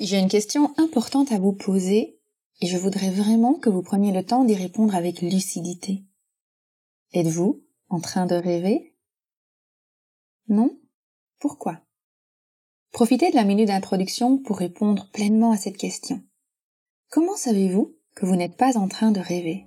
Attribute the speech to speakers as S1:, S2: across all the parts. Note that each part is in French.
S1: J'ai une question importante à vous poser et je voudrais vraiment que vous preniez le temps d'y répondre avec lucidité. Êtes-vous en train de rêver? Non? Pourquoi? Profitez de la minute d'introduction pour répondre pleinement à cette question. Comment savez-vous que vous n'êtes pas en train de rêver?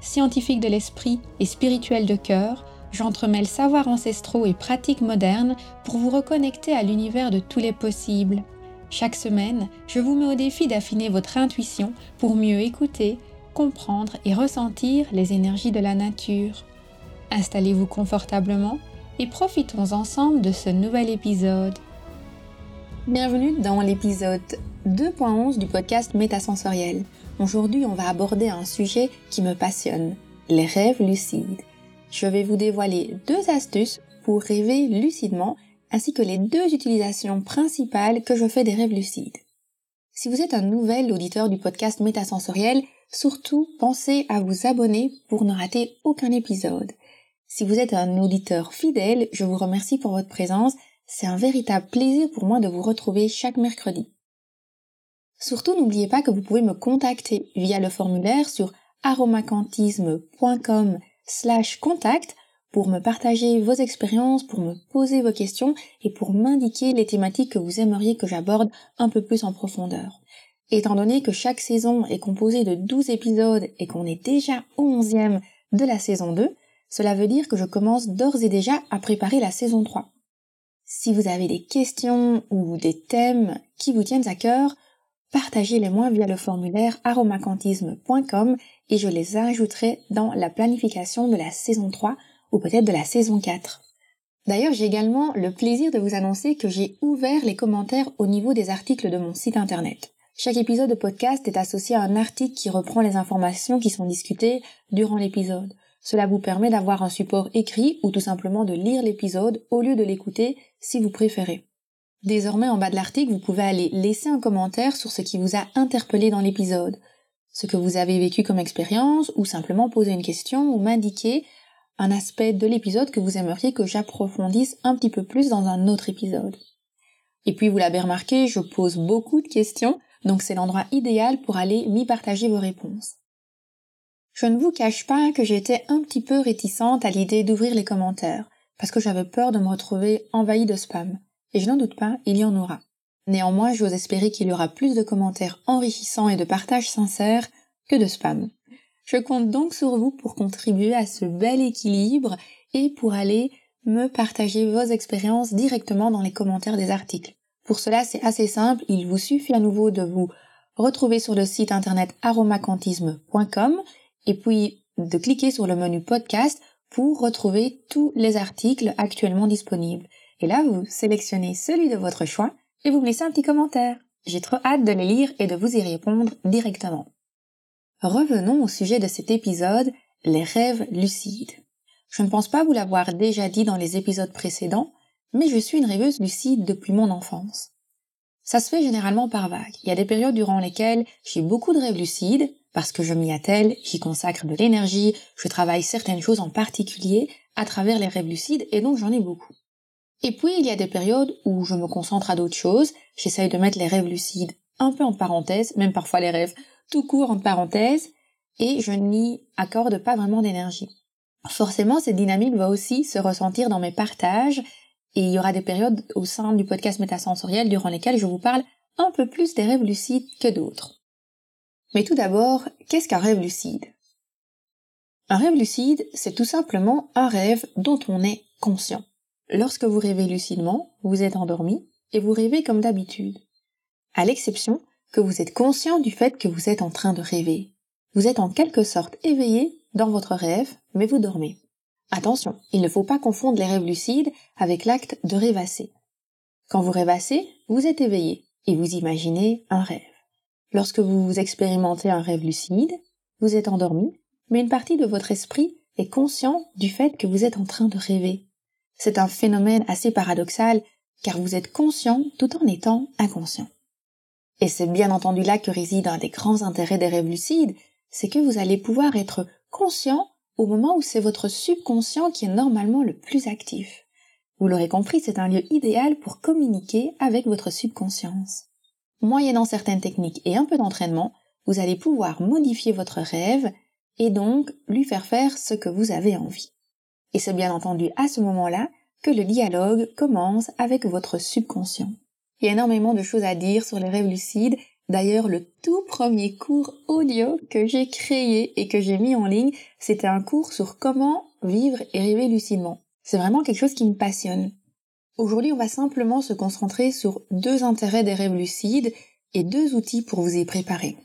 S2: Scientifique de l'esprit et spirituel de cœur, j'entremêle savoirs ancestraux et pratiques modernes pour vous reconnecter à l'univers de tous les possibles. Chaque semaine, je vous mets au défi d'affiner votre intuition pour mieux écouter, comprendre et ressentir les énergies de la nature. Installez-vous confortablement et profitons ensemble de ce nouvel épisode.
S1: Bienvenue dans l'épisode 2.11 du podcast Métasensoriel. Aujourd'hui, on va aborder un sujet qui me passionne, les rêves lucides. Je vais vous dévoiler deux astuces pour rêver lucidement ainsi que les deux utilisations principales que je fais des rêves lucides. Si vous êtes un nouvel auditeur du podcast Métasensoriel, surtout pensez à vous abonner pour ne rater aucun épisode. Si vous êtes un auditeur fidèle, je vous remercie pour votre présence. C'est un véritable plaisir pour moi de vous retrouver chaque mercredi. Surtout, n'oubliez pas que vous pouvez me contacter via le formulaire sur aromacantisme.com slash contact pour me partager vos expériences, pour me poser vos questions et pour m'indiquer les thématiques que vous aimeriez que j'aborde un peu plus en profondeur. Étant donné que chaque saison est composée de 12 épisodes et qu'on est déjà au 11e de la saison 2, cela veut dire que je commence d'ores et déjà à préparer la saison 3. Si vous avez des questions ou des thèmes qui vous tiennent à cœur, partagez-les-moi via le formulaire aromacantisme.com et je les ajouterai dans la planification de la saison 3 ou peut-être de la saison 4. D'ailleurs, j'ai également le plaisir de vous annoncer que j'ai ouvert les commentaires au niveau des articles de mon site internet. Chaque épisode de podcast est associé à un article qui reprend les informations qui sont discutées durant l'épisode. Cela vous permet d'avoir un support écrit ou tout simplement de lire l'épisode au lieu de l'écouter si vous préférez. Désormais, en bas de l'article, vous pouvez aller laisser un commentaire sur ce qui vous a interpellé dans l'épisode, ce que vous avez vécu comme expérience, ou simplement poser une question ou m'indiquer un aspect de l'épisode que vous aimeriez que j'approfondisse un petit peu plus dans un autre épisode. Et puis, vous l'avez remarqué, je pose beaucoup de questions, donc c'est l'endroit idéal pour aller m'y partager vos réponses. Je ne vous cache pas que j'étais un petit peu réticente à l'idée d'ouvrir les commentaires, parce que j'avais peur de me retrouver envahie de spam et je n'en doute pas, il y en aura. Néanmoins, j'ose espérer qu'il y aura plus de commentaires enrichissants et de partages sincères que de spam. Je compte donc sur vous pour contribuer à ce bel équilibre et pour aller me partager vos expériences directement dans les commentaires des articles. Pour cela, c'est assez simple, il vous suffit à nouveau de vous retrouver sur le site internet aromacantisme.com et puis de cliquer sur le menu podcast pour retrouver tous les articles actuellement disponibles. Et là, vous sélectionnez celui de votre choix et vous laissez un petit commentaire. J'ai trop hâte de les lire et de vous y répondre directement. Revenons au sujet de cet épisode, les rêves lucides. Je ne pense pas vous l'avoir déjà dit dans les épisodes précédents, mais je suis une rêveuse lucide depuis mon enfance. Ça se fait généralement par vagues. Il y a des périodes durant lesquelles j'ai beaucoup de rêves lucides, parce que je m'y attelle, j'y consacre de l'énergie, je travaille certaines choses en particulier à travers les rêves lucides, et donc j'en ai beaucoup. Et puis il y a des périodes où je me concentre à d'autres choses, j'essaye de mettre les rêves lucides un peu en parenthèse, même parfois les rêves tout court en parenthèse, et je n'y accorde pas vraiment d'énergie. Forcément, cette dynamique va aussi se ressentir dans mes partages, et il y aura des périodes au sein du podcast métasensoriel durant lesquelles je vous parle un peu plus des rêves lucides que d'autres. Mais tout d'abord, qu'est-ce qu'un rêve lucide? Un rêve lucide, c'est tout simplement un rêve dont on est conscient. Lorsque vous rêvez lucidement, vous êtes endormi et vous rêvez comme d'habitude. À l'exception que vous êtes conscient du fait que vous êtes en train de rêver. Vous êtes en quelque sorte éveillé dans votre rêve, mais vous dormez. Attention, il ne faut pas confondre les rêves lucides avec l'acte de rêvasser. Quand vous rêvassez, vous êtes éveillé et vous imaginez un rêve. Lorsque vous expérimentez un rêve lucide, vous êtes endormi, mais une partie de votre esprit est conscient du fait que vous êtes en train de rêver. C'est un phénomène assez paradoxal car vous êtes conscient tout en étant inconscient. Et c'est bien entendu là que réside un des grands intérêts des rêves lucides, c'est que vous allez pouvoir être conscient au moment où c'est votre subconscient qui est normalement le plus actif. Vous l'aurez compris, c'est un lieu idéal pour communiquer avec votre subconscience. Moyennant certaines techniques et un peu d'entraînement, vous allez pouvoir modifier votre rêve et donc lui faire faire ce que vous avez envie. Et c'est bien entendu à ce moment-là que le dialogue commence avec votre subconscient. Il y a énormément de choses à dire sur les rêves lucides. D'ailleurs, le tout premier cours audio que j'ai créé et que j'ai mis en ligne, c'était un cours sur comment vivre et rêver lucidement. C'est vraiment quelque chose qui me passionne. Aujourd'hui, on va simplement se concentrer sur deux intérêts des rêves lucides et deux outils pour vous y préparer.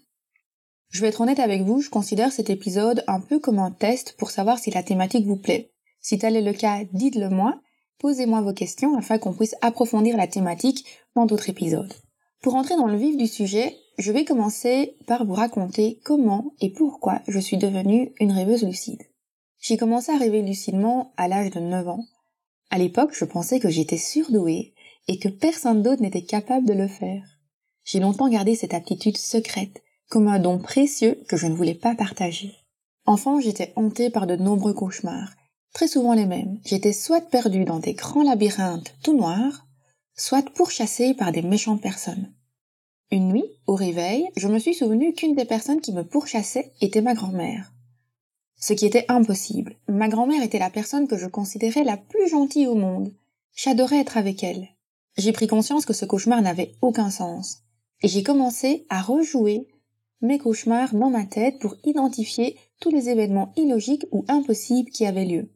S1: Je vais être honnête avec vous, je considère cet épisode un peu comme un test pour savoir si la thématique vous plaît. Si tel est le cas, dites-le moi, posez-moi vos questions afin qu'on puisse approfondir la thématique dans d'autres épisodes. Pour entrer dans le vif du sujet, je vais commencer par vous raconter comment et pourquoi je suis devenue une rêveuse lucide. J'ai commencé à rêver lucidement à l'âge de 9 ans. À l'époque, je pensais que j'étais surdouée et que personne d'autre n'était capable de le faire. J'ai longtemps gardé cette aptitude secrète, comme un don précieux que je ne voulais pas partager. Enfant, j'étais hantée par de nombreux cauchemars, très souvent les mêmes. J'étais soit perdue dans des grands labyrinthes tout noirs, soit pourchassée par des méchantes personnes. Une nuit, au réveil, je me suis souvenu qu'une des personnes qui me pourchassait était ma grand-mère. Ce qui était impossible. Ma grand-mère était la personne que je considérais la plus gentille au monde. J'adorais être avec elle. J'ai pris conscience que ce cauchemar n'avait aucun sens. Et j'ai commencé à rejouer mes cauchemars dans ma tête pour identifier tous les événements illogiques ou impossibles qui avaient lieu.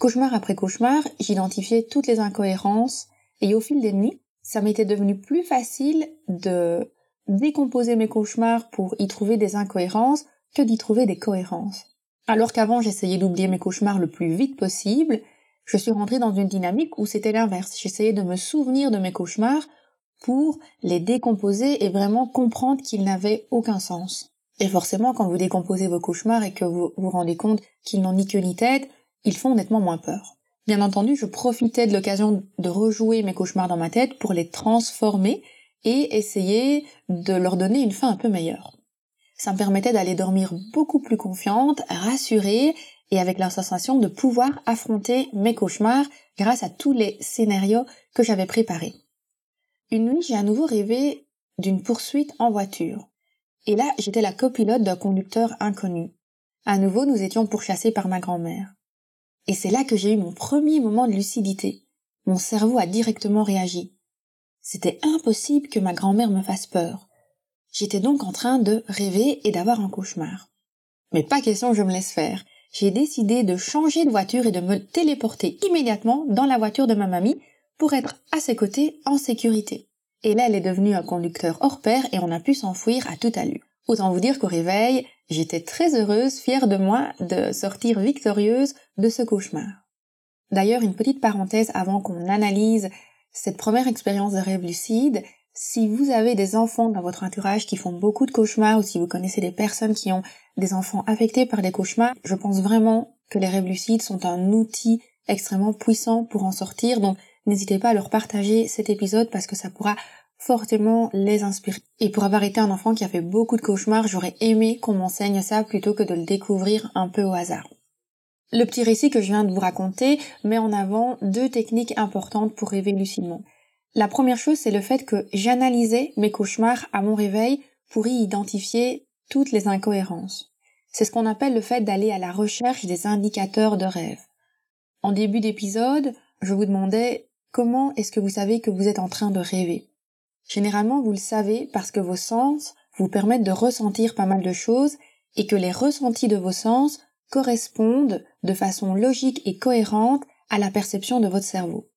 S1: Cauchemar après cauchemar, j'identifiais toutes les incohérences et au fil des nuits, ça m'était devenu plus facile de décomposer mes cauchemars pour y trouver des incohérences que d'y trouver des cohérences. Alors qu'avant j'essayais d'oublier mes cauchemars le plus vite possible, je suis rentrée dans une dynamique où c'était l'inverse. J'essayais de me souvenir de mes cauchemars pour les décomposer et vraiment comprendre qu'ils n'avaient aucun sens. Et forcément, quand vous décomposez vos cauchemars et que vous vous rendez compte qu'ils n'ont ni queue ni tête, ils font nettement moins peur. Bien entendu, je profitais de l'occasion de rejouer mes cauchemars dans ma tête pour les transformer et essayer de leur donner une fin un peu meilleure. Ça me permettait d'aller dormir beaucoup plus confiante, rassurée et avec la sensation de pouvoir affronter mes cauchemars grâce à tous les scénarios que j'avais préparés. Une nuit, j'ai à nouveau rêvé d'une poursuite en voiture. Et là, j'étais la copilote d'un conducteur inconnu. À nouveau, nous étions pourchassés par ma grand-mère. Et c'est là que j'ai eu mon premier moment de lucidité. Mon cerveau a directement réagi. C'était impossible que ma grand-mère me fasse peur. J'étais donc en train de rêver et d'avoir un cauchemar. Mais pas question que je me laisse faire. J'ai décidé de changer de voiture et de me téléporter immédiatement dans la voiture de ma mamie pour être à ses côtés en sécurité. Et là, elle est devenue un conducteur hors pair et on a pu s'enfuir à toute allure. Autant vous dire qu'au réveil, j'étais très heureuse, fière de moi, de sortir victorieuse de ce cauchemar. D'ailleurs, une petite parenthèse avant qu'on analyse cette première expérience de rêve lucide. Si vous avez des enfants dans votre entourage qui font beaucoup de cauchemars ou si vous connaissez des personnes qui ont des enfants affectés par des cauchemars, je pense vraiment que les rêves lucides sont un outil extrêmement puissant pour en sortir. Donc, n'hésitez pas à leur partager cet épisode parce que ça pourra fortement les inspirer. Et pour avoir été un enfant qui a fait beaucoup de cauchemars, j'aurais aimé qu'on m'enseigne ça plutôt que de le découvrir un peu au hasard. Le petit récit que je viens de vous raconter met en avant deux techniques importantes pour rêver lucidement. La première chose, c'est le fait que j'analysais mes cauchemars à mon réveil pour y identifier toutes les incohérences. C'est ce qu'on appelle le fait d'aller à la recherche des indicateurs de rêve. En début d'épisode, je vous demandais Comment est-ce que vous savez que vous êtes en train de rêver? Généralement, vous le savez parce que vos sens vous permettent de ressentir pas mal de choses et que les ressentis de vos sens correspondent de façon logique et cohérente à la perception de votre cerveau.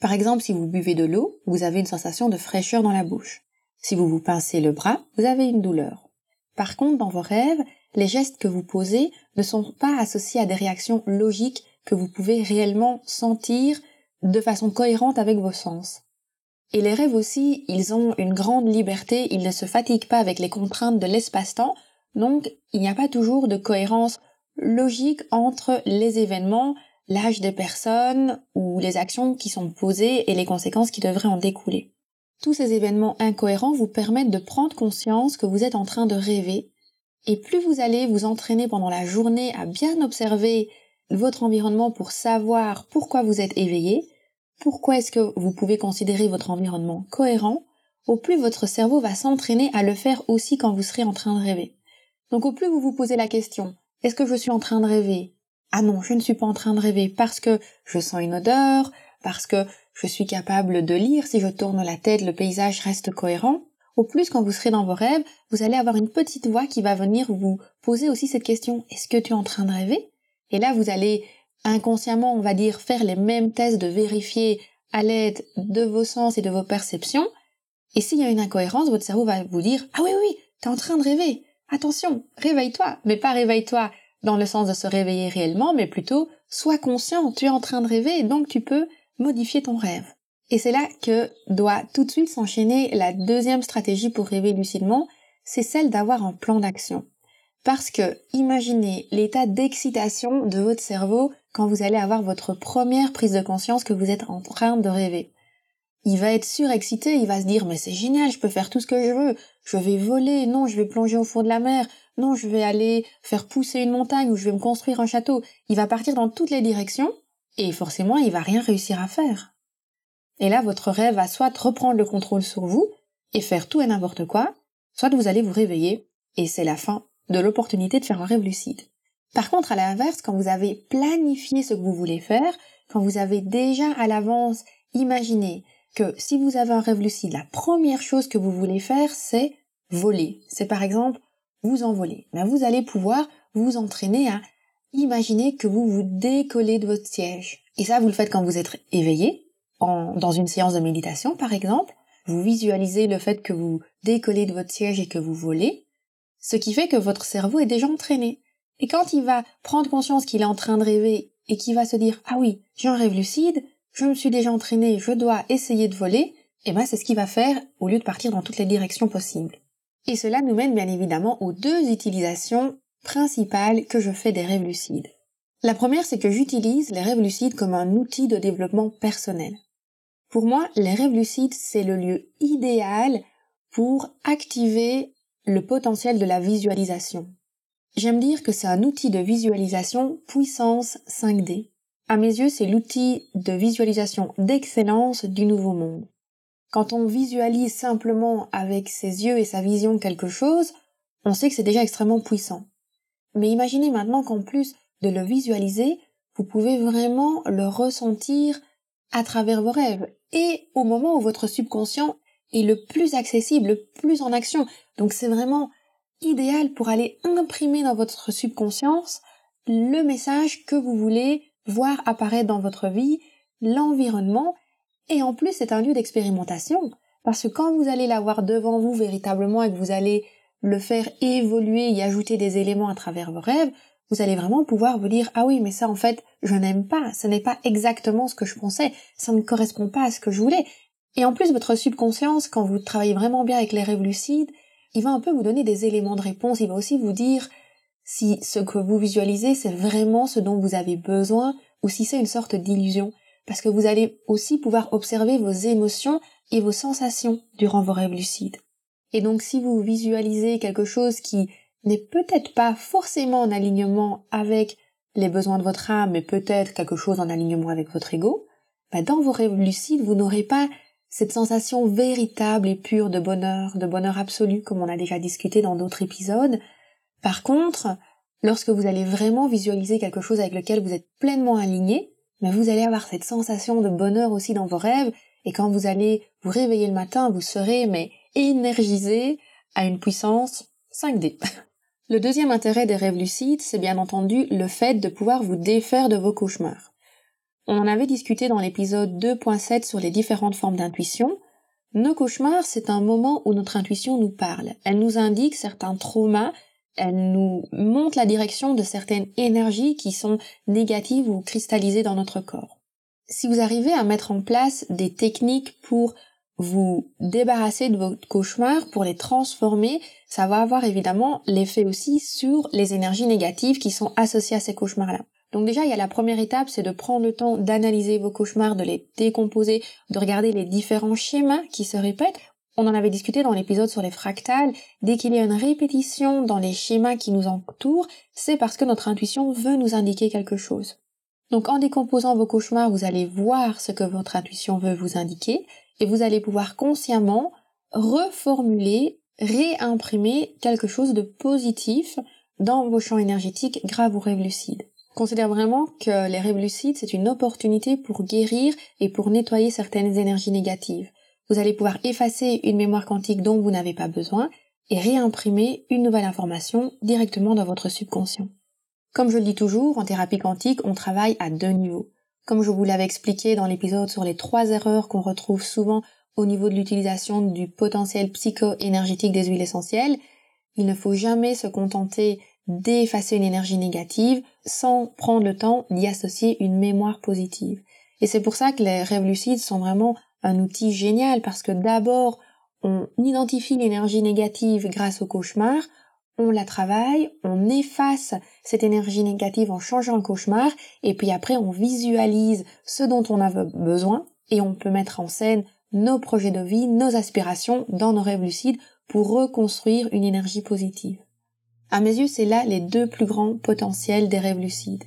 S1: Par exemple, si vous buvez de l'eau, vous avez une sensation de fraîcheur dans la bouche. Si vous vous pincez le bras, vous avez une douleur. Par contre, dans vos rêves, les gestes que vous posez ne sont pas associés à des réactions logiques que vous pouvez réellement sentir de façon cohérente avec vos sens. Et les rêves aussi, ils ont une grande liberté, ils ne se fatiguent pas avec les contraintes de l'espace-temps, donc il n'y a pas toujours de cohérence logique entre les événements, l'âge des personnes ou les actions qui sont posées et les conséquences qui devraient en découler. Tous ces événements incohérents vous permettent de prendre conscience que vous êtes en train de rêver, et plus vous allez vous entraîner pendant la journée à bien observer votre environnement pour savoir pourquoi vous êtes éveillé, pourquoi est-ce que vous pouvez considérer votre environnement cohérent, au plus votre cerveau va s'entraîner à le faire aussi quand vous serez en train de rêver? Donc au plus vous vous posez la question, est-ce que je suis en train de rêver? Ah non, je ne suis pas en train de rêver parce que je sens une odeur, parce que je suis capable de lire, si je tourne la tête, le paysage reste cohérent. Au plus, quand vous serez dans vos rêves, vous allez avoir une petite voix qui va venir vous poser aussi cette question, est-ce que tu es en train de rêver? Et là, vous allez inconsciemment, on va dire, faire les mêmes tests de vérifier à l'aide de vos sens et de vos perceptions. Et s'il y a une incohérence, votre cerveau va vous dire, ah oui, oui, t'es en train de rêver. Attention, réveille-toi. Mais pas réveille-toi dans le sens de se réveiller réellement, mais plutôt, sois conscient, tu es en train de rêver donc tu peux modifier ton rêve. Et c'est là que doit tout de suite s'enchaîner la deuxième stratégie pour rêver lucidement, c'est celle d'avoir un plan d'action. Parce que imaginez l'état d'excitation de votre cerveau quand vous allez avoir votre première prise de conscience que vous êtes en train de rêver. Il va être surexcité, il va se dire mais c'est génial, je peux faire tout ce que je veux, je vais voler, non, je vais plonger au fond de la mer, non, je vais aller faire pousser une montagne ou je vais me construire un château. Il va partir dans toutes les directions et forcément il va rien réussir à faire. Et là votre rêve va soit reprendre le contrôle sur vous et faire tout et n'importe quoi, soit vous allez vous réveiller et c'est la fin de l'opportunité de faire un rêve lucide. Par contre, à l'inverse, quand vous avez planifié ce que vous voulez faire, quand vous avez déjà à l'avance imaginé que si vous avez un rêve lucide, la première chose que vous voulez faire, c'est voler. C'est par exemple vous envoler. Mais vous allez pouvoir vous entraîner à imaginer que vous vous décollez de votre siège. Et ça, vous le faites quand vous êtes éveillé, dans une séance de méditation par exemple. Vous visualisez le fait que vous décollez de votre siège et que vous volez. Ce qui fait que votre cerveau est déjà entraîné. Et quand il va prendre conscience qu'il est en train de rêver et qu'il va se dire ah oui, j'ai un rêve lucide, je me suis déjà entraîné, je dois essayer de voler, et eh ben c'est ce qu'il va faire au lieu de partir dans toutes les directions possibles. Et cela nous mène bien évidemment aux deux utilisations principales que je fais des rêves lucides. La première, c'est que j'utilise les rêves lucides comme un outil de développement personnel. Pour moi, les rêves lucides, c'est le lieu idéal pour activer le potentiel de la visualisation. J'aime dire que c'est un outil de visualisation puissance 5D. À mes yeux, c'est l'outil de visualisation d'excellence du nouveau monde. Quand on visualise simplement avec ses yeux et sa vision quelque chose, on sait que c'est déjà extrêmement puissant. Mais imaginez maintenant qu'en plus de le visualiser, vous pouvez vraiment le ressentir à travers vos rêves et au moment où votre subconscient est le plus accessible, le plus en action. Donc c'est vraiment idéal pour aller imprimer dans votre subconscience le message que vous voulez voir apparaître dans votre vie, l'environnement, et en plus c'est un lieu d'expérimentation, parce que quand vous allez l'avoir devant vous véritablement et que vous allez le faire évoluer y ajouter des éléments à travers vos rêves, vous allez vraiment pouvoir vous dire ah oui mais ça en fait je n'aime pas, ce n'est pas exactement ce que je pensais, ça ne correspond pas à ce que je voulais. Et en plus votre subconscience, quand vous travaillez vraiment bien avec les rêves lucides, il va un peu vous donner des éléments de réponse, il va aussi vous dire si ce que vous visualisez c'est vraiment ce dont vous avez besoin ou si c'est une sorte d'illusion, parce que vous allez aussi pouvoir observer vos émotions et vos sensations durant vos rêves lucides. Et donc si vous visualisez quelque chose qui n'est peut-être pas forcément en alignement avec les besoins de votre âme, mais peut-être quelque chose en alignement avec votre ego, bah dans vos rêves lucides, vous n'aurez pas cette sensation véritable et pure de bonheur, de bonheur absolu, comme on a déjà discuté dans d'autres épisodes. Par contre, lorsque vous allez vraiment visualiser quelque chose avec lequel vous êtes pleinement aligné, mais vous allez avoir cette sensation de bonheur aussi dans vos rêves, et quand vous allez vous réveiller le matin, vous serez mais énergisé à une puissance 5D. Le deuxième intérêt des rêves lucides, c'est bien entendu le fait de pouvoir vous défaire de vos cauchemars. On en avait discuté dans l'épisode 2.7 sur les différentes formes d'intuition. Nos cauchemars, c'est un moment où notre intuition nous parle. Elle nous indique certains traumas elle nous montre la direction de certaines énergies qui sont négatives ou cristallisées dans notre corps. Si vous arrivez à mettre en place des techniques pour vous débarrasser de vos cauchemars, pour les transformer, ça va avoir évidemment l'effet aussi sur les énergies négatives qui sont associées à ces cauchemars-là. Donc déjà, il y a la première étape, c'est de prendre le temps d'analyser vos cauchemars, de les décomposer, de regarder les différents schémas qui se répètent. On en avait discuté dans l'épisode sur les fractales. Dès qu'il y a une répétition dans les schémas qui nous entourent, c'est parce que notre intuition veut nous indiquer quelque chose. Donc en décomposant vos cauchemars, vous allez voir ce que votre intuition veut vous indiquer et vous allez pouvoir consciemment reformuler, réimprimer quelque chose de positif dans vos champs énergétiques grave ou rêves lucides considère vraiment que les rêves c'est une opportunité pour guérir et pour nettoyer certaines énergies négatives. Vous allez pouvoir effacer une mémoire quantique dont vous n'avez pas besoin et réimprimer une nouvelle information directement dans votre subconscient. Comme je le dis toujours, en thérapie quantique, on travaille à deux niveaux. Comme je vous l'avais expliqué dans l'épisode sur les trois erreurs qu'on retrouve souvent au niveau de l'utilisation du potentiel psycho-énergétique des huiles essentielles, il ne faut jamais se contenter d'effacer une énergie négative sans prendre le temps d'y associer une mémoire positive. Et c'est pour ça que les rêves lucides sont vraiment un outil génial parce que d'abord, on identifie l'énergie négative grâce au cauchemar, on la travaille, on efface cette énergie négative en changeant un cauchemar, et puis après on visualise ce dont on a besoin, et on peut mettre en scène nos projets de vie, nos aspirations dans nos rêves lucides pour reconstruire une énergie positive. À mes yeux, c'est là les deux plus grands potentiels des rêves lucides.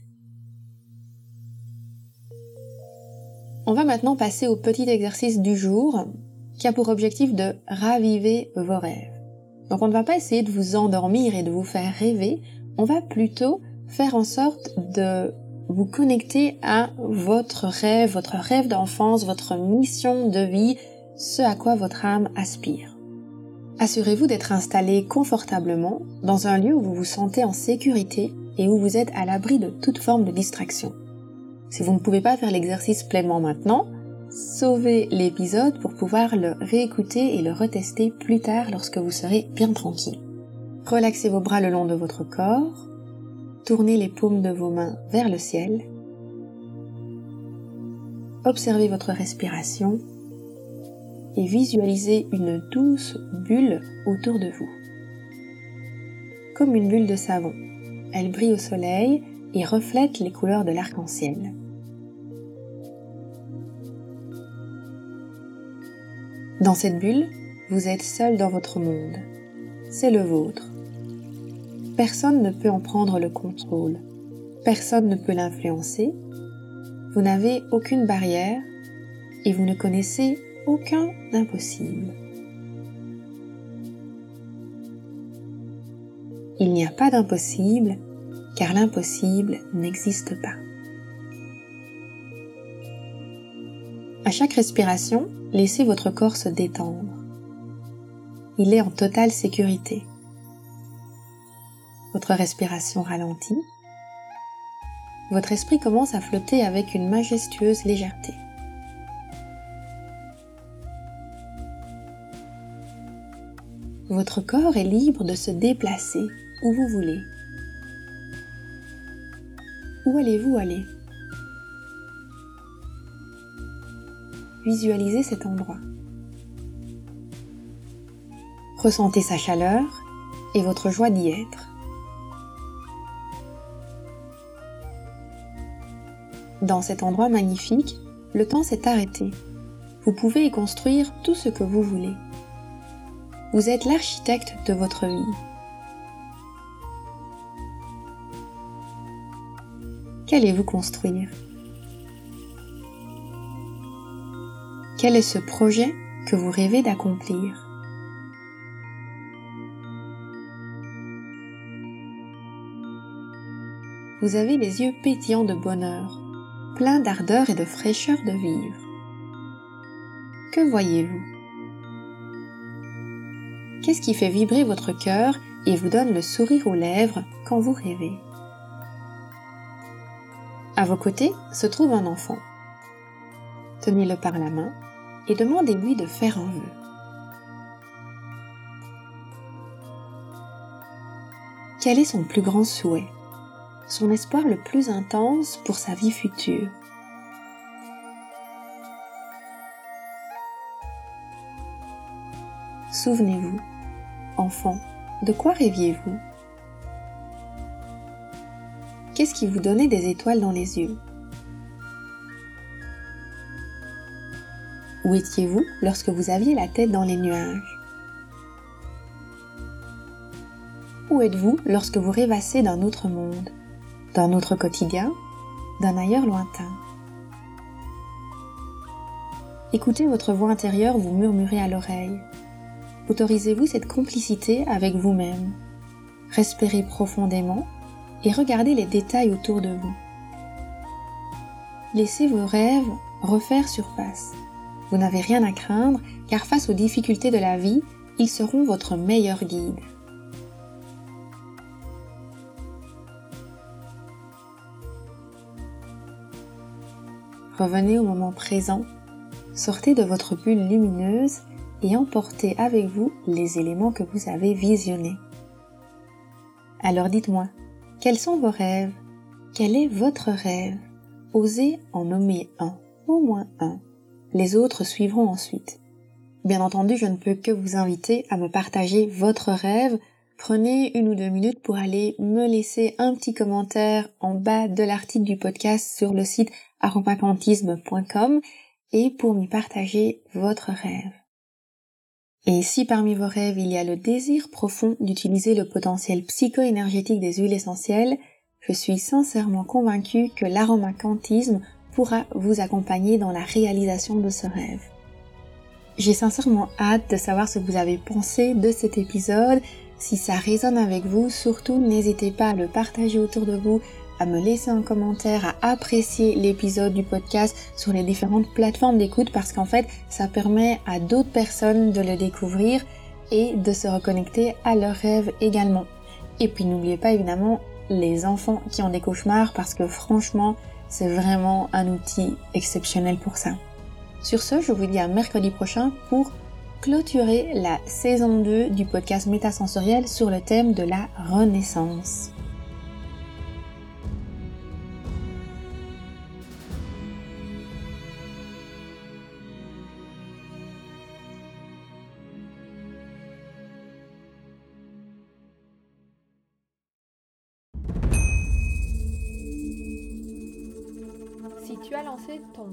S1: On va maintenant passer au petit exercice du jour qui a pour objectif de raviver vos rêves. Donc on ne va pas essayer de vous endormir et de vous faire rêver, on va plutôt faire en sorte de vous connecter à votre rêve, votre rêve d'enfance, votre mission de vie, ce à quoi votre âme aspire. Assurez-vous d'être installé confortablement dans un lieu où vous vous sentez en sécurité et où vous êtes à l'abri de toute forme de distraction. Si vous ne pouvez pas faire l'exercice pleinement maintenant, sauvez l'épisode pour pouvoir le réécouter et le retester plus tard lorsque vous serez bien tranquille. Relaxez vos bras le long de votre corps, tournez les paumes de vos mains vers le ciel, observez votre respiration et visualisez une douce bulle autour de vous. Comme une bulle de savon, elle brille au soleil et reflète les couleurs de l'arc-en-ciel. Dans cette bulle, vous êtes seul dans votre monde. C'est le vôtre. Personne ne peut en prendre le contrôle. Personne ne peut l'influencer. Vous n'avez aucune barrière et vous ne connaissez aucun impossible. Il n'y a pas d'impossible car l'impossible n'existe pas. À chaque respiration, laissez votre corps se détendre. Il est en totale sécurité. Votre respiration ralentit. Votre esprit commence à flotter avec une majestueuse légèreté. Votre corps est libre de se déplacer où vous voulez. Où allez-vous aller? Visualisez cet endroit. Ressentez sa chaleur et votre joie d'y être. Dans cet endroit magnifique, le temps s'est arrêté. Vous pouvez y construire tout ce que vous voulez. Vous êtes l'architecte de votre vie. Qu'allez-vous construire? Quel est ce projet que vous rêvez d'accomplir? Vous avez les yeux pétillants de bonheur, pleins d'ardeur et de fraîcheur de vivre. Que voyez-vous? Qu'est-ce qui fait vibrer votre cœur et vous donne le sourire aux lèvres quand vous rêvez? À vos côtés se trouve un enfant. Tenez-le par la main et demandez-lui de faire un vœu. Quel est son plus grand souhait? Son espoir le plus intense pour sa vie future? Souvenez-vous, enfant, de quoi rêviez-vous? Qu'est-ce qui vous donnait des étoiles dans les yeux? Où étiez-vous lorsque vous aviez la tête dans les nuages? Où êtes-vous lorsque vous rêvassez d'un autre monde, d'un autre quotidien, d'un ailleurs lointain? Écoutez votre voix intérieure vous murmurer à l'oreille. Autorisez-vous cette complicité avec vous-même. Respirez profondément et regardez les détails autour de vous. Laissez vos rêves refaire surface. Vous n'avez rien à craindre car face aux difficultés de la vie, ils seront votre meilleur guide. Revenez au moment présent, sortez de votre bulle lumineuse et emportez avec vous les éléments que vous avez visionnés. Alors dites-moi, quels sont vos rêves? Quel est votre rêve? Osez en nommer un, au moins un. Les autres suivront ensuite. Bien entendu, je ne peux que vous inviter à me partager votre rêve. Prenez une ou deux minutes pour aller me laisser un petit commentaire en bas de l'article du podcast sur le site aromacantisme.com et pour m'y partager votre rêve. Et si parmi vos rêves il y a le désir profond d'utiliser le potentiel psycho-énergétique des huiles essentielles, je suis sincèrement convaincue que l'aromacantisme pourra vous accompagner dans la réalisation de ce rêve. J'ai sincèrement hâte de savoir ce que vous avez pensé de cet épisode. Si ça résonne avec vous, surtout n'hésitez pas à le partager autour de vous, à me laisser un commentaire, à apprécier l'épisode du podcast sur les différentes plateformes d'écoute parce qu'en fait, ça permet à d'autres personnes de le découvrir et de se reconnecter à leurs rêves également. Et puis n'oubliez pas évidemment les enfants qui ont des cauchemars parce que franchement, c'est vraiment un outil exceptionnel pour ça. Sur ce, je vous dis à mercredi prochain pour clôturer la saison 2 du podcast Métasensoriel sur le thème de la renaissance.